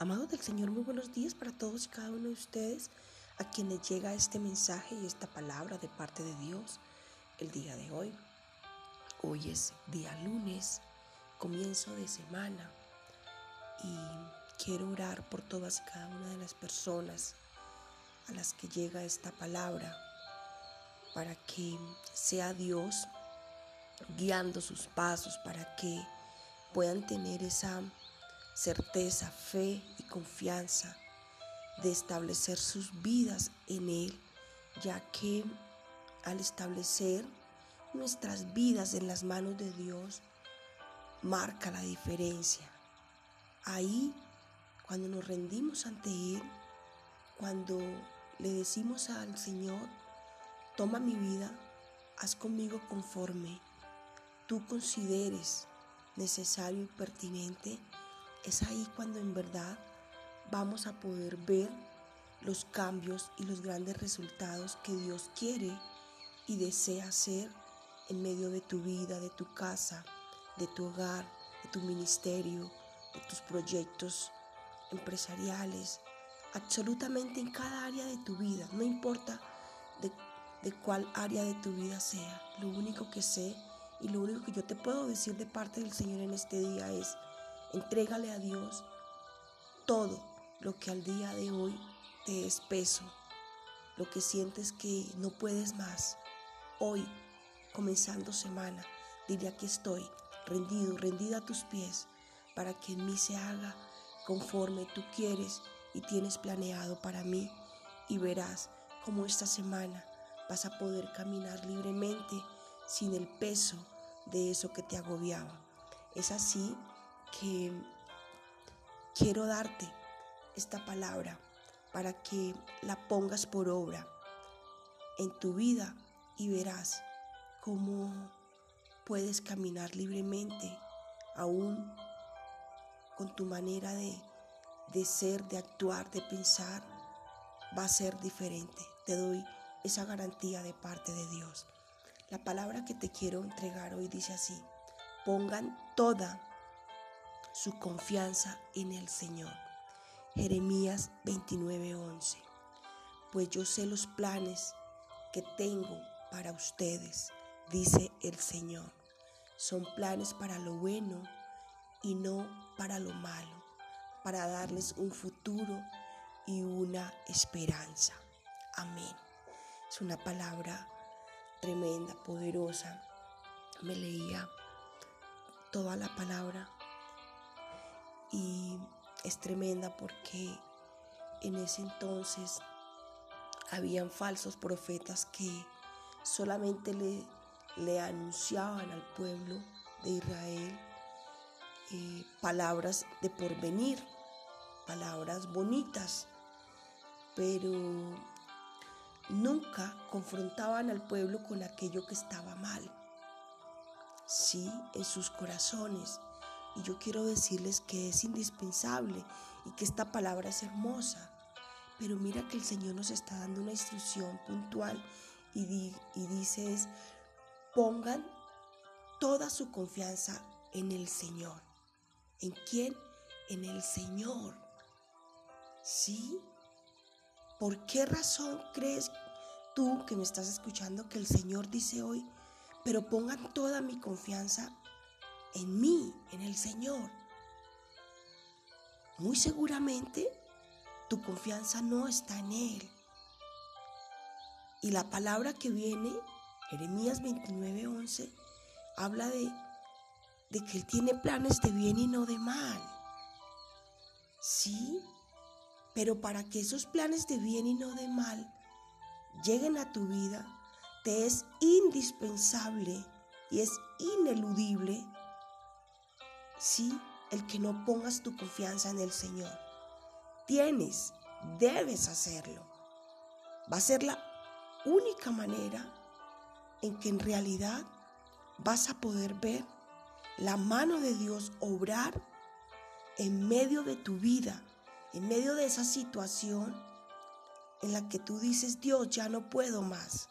Amados del Señor, muy buenos días para todos y cada uno de ustedes a quienes llega este mensaje y esta palabra de parte de Dios el día de hoy. Hoy es día lunes, comienzo de semana y quiero orar por todas y cada una de las personas a las que llega esta palabra para que sea Dios guiando sus pasos, para que puedan tener esa certeza, fe y confianza de establecer sus vidas en Él, ya que al establecer nuestras vidas en las manos de Dios, marca la diferencia. Ahí, cuando nos rendimos ante Él, cuando le decimos al Señor, toma mi vida, haz conmigo conforme tú consideres necesario y pertinente, es ahí cuando en verdad vamos a poder ver los cambios y los grandes resultados que Dios quiere y desea hacer en medio de tu vida, de tu casa, de tu hogar, de tu ministerio, de tus proyectos empresariales, absolutamente en cada área de tu vida, no importa de, de, cuál área de tu vida sea. Lo único que sé y lo único que yo te puedo decir de parte del Señor en este día es, Entrégale a Dios todo lo que al día de hoy te es peso, lo que sientes que no puedes más. Hoy, comenzando semana, dile aquí estoy, rendido, rendida a tus pies, para que en mí se haga conforme tú quieres y tienes planeado para mí y verás cómo esta semana vas a poder caminar libremente sin el peso de eso que te agobiaba. Es así que quiero darte esta palabra para que la pongas por obra en tu vida y verás cómo puedes caminar libremente aún con tu manera de, de ser, de actuar, de pensar, va a ser diferente. Te doy esa garantía de parte de Dios. La palabra que te quiero entregar hoy dice así, pongan toda su confianza en el Señor. Jeremías 29:11. Pues yo sé los planes que tengo para ustedes, dice el Señor. Son planes para lo bueno y no para lo malo, para darles un futuro y una esperanza. Amén. Es una palabra tremenda, poderosa. Me leía toda la palabra y es tremenda porque en ese entonces habían falsos profetas que solamente le, anunciaban al pueblo de Israel eh, palabras de porvenir, palabras bonitas, pero nunca confrontaban al pueblo con aquello que estaba mal. Sí, en sus corazones y yo quiero decirles que es indispensable y que esta palabra es hermosa. Pero mira que el Señor nos está dando una instrucción puntual y, dice es, pongan toda su confianza en el Señor. ¿En quién? En el Señor. ¿Sí? ¿Por qué razón crees tú que me estás escuchando que el Señor dice hoy, pero pongan toda mi confianza en mí, en el Señor. Muy seguramente tu confianza no está en Él. Y la palabra que viene, Jeremías 29:11, habla de, de que Él tiene planes de bien y no de mal. Sí, pero para que esos planes de bien y no de mal lleguen a tu vida, te es indispensable y es ineludible Sí, el que no pongas tu confianza en el Señor. Tienes, debes hacerlo. Va a ser la única manera en que en realidad vas a poder ver la mano de Dios obrar en medio de tu vida, en medio de esa situación en la que tú dices, Dios, ya no puedo más.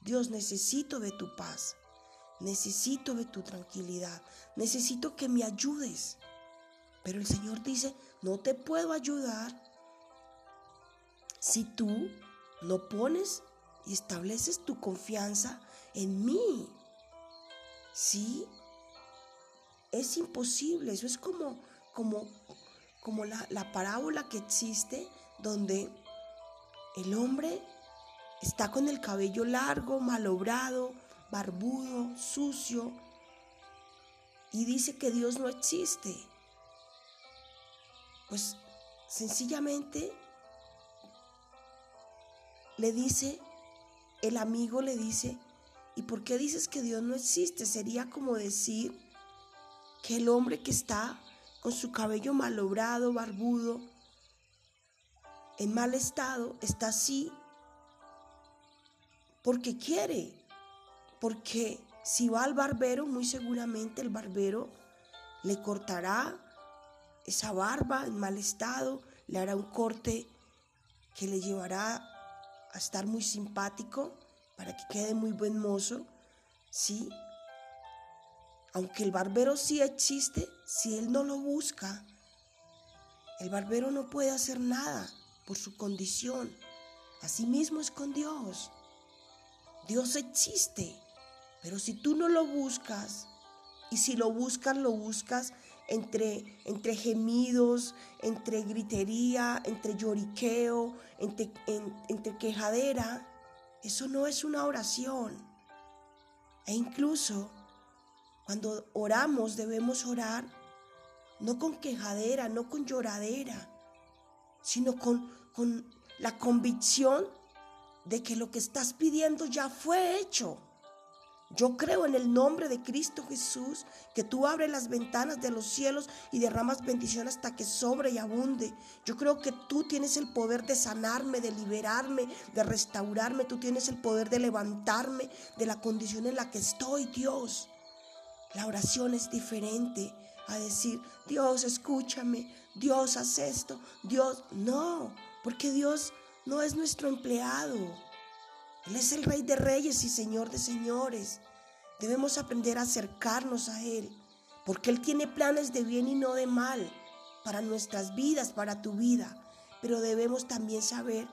Dios, necesito de tu paz. Necesito de tu tranquilidad. Necesito que me ayudes. Pero el Señor dice, no te puedo ayudar si tú no pones y estableces tu confianza en mí. ¿Sí? Es imposible, eso es como, como, como la, la parábola que existe donde el hombre está con el cabello largo, malobrado, barbudo, sucio, y dice que Dios no existe. Pues sencillamente le dice, el amigo le dice, ¿y por qué dices que Dios no existe? Sería como decir que el hombre que está con su cabello malobrado, barbudo, en mal estado, está así porque quiere, porque si va al barbero, muy seguramente el barbero le cortará esa barba en mal estado, le hará un corte que le llevará a estar muy simpático para que quede muy buen mozo, ¿sí? Aunque el barbero sí existe, si él no lo busca, el barbero no puede hacer nada por su condición. Asimismo es con Dios. Dios existe, pero si tú no lo buscas, y si lo buscas, lo buscas entre, entre gemidos, entre gritería, entre lloriqueo, entre, entre quejadera. Eso no es una oración. E incluso cuando oramos debemos orar no con quejadera, no con lloradera, sino con, con la convicción de que lo que estás pidiendo ya fue hecho. Yo creo en el nombre de Cristo Jesús que tú abres las ventanas de los cielos y derramas bendición hasta que sobre y abunde. Yo creo que tú tienes el poder de sanarme, de liberarme, de restaurarme. Tú tienes el poder de levantarme de la condición en la que estoy, Dios. La oración es diferente a decir, Dios, escúchame, Dios, haz esto, Dios, no, porque Dios no es nuestro empleado. Él es el Rey de Reyes y Señor de Señores. Debemos aprender a acercarnos a Él, porque Él tiene planes de bien y no de mal para nuestras vidas, para tu vida. Pero debemos también saber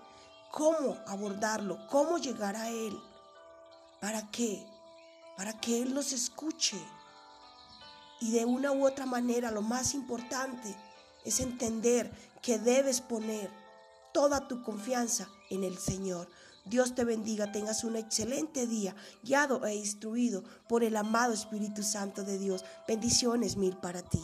cómo abordarlo, cómo llegar a Él. ¿Para qué? Para que Él nos escuche. Y de una u otra manera, lo más importante es entender que debes poner toda tu confianza en el Señor. Dios te bendiga, tengas un excelente día, guiado e instruido por el amado Espíritu Santo de Dios. Bendiciones mil para ti.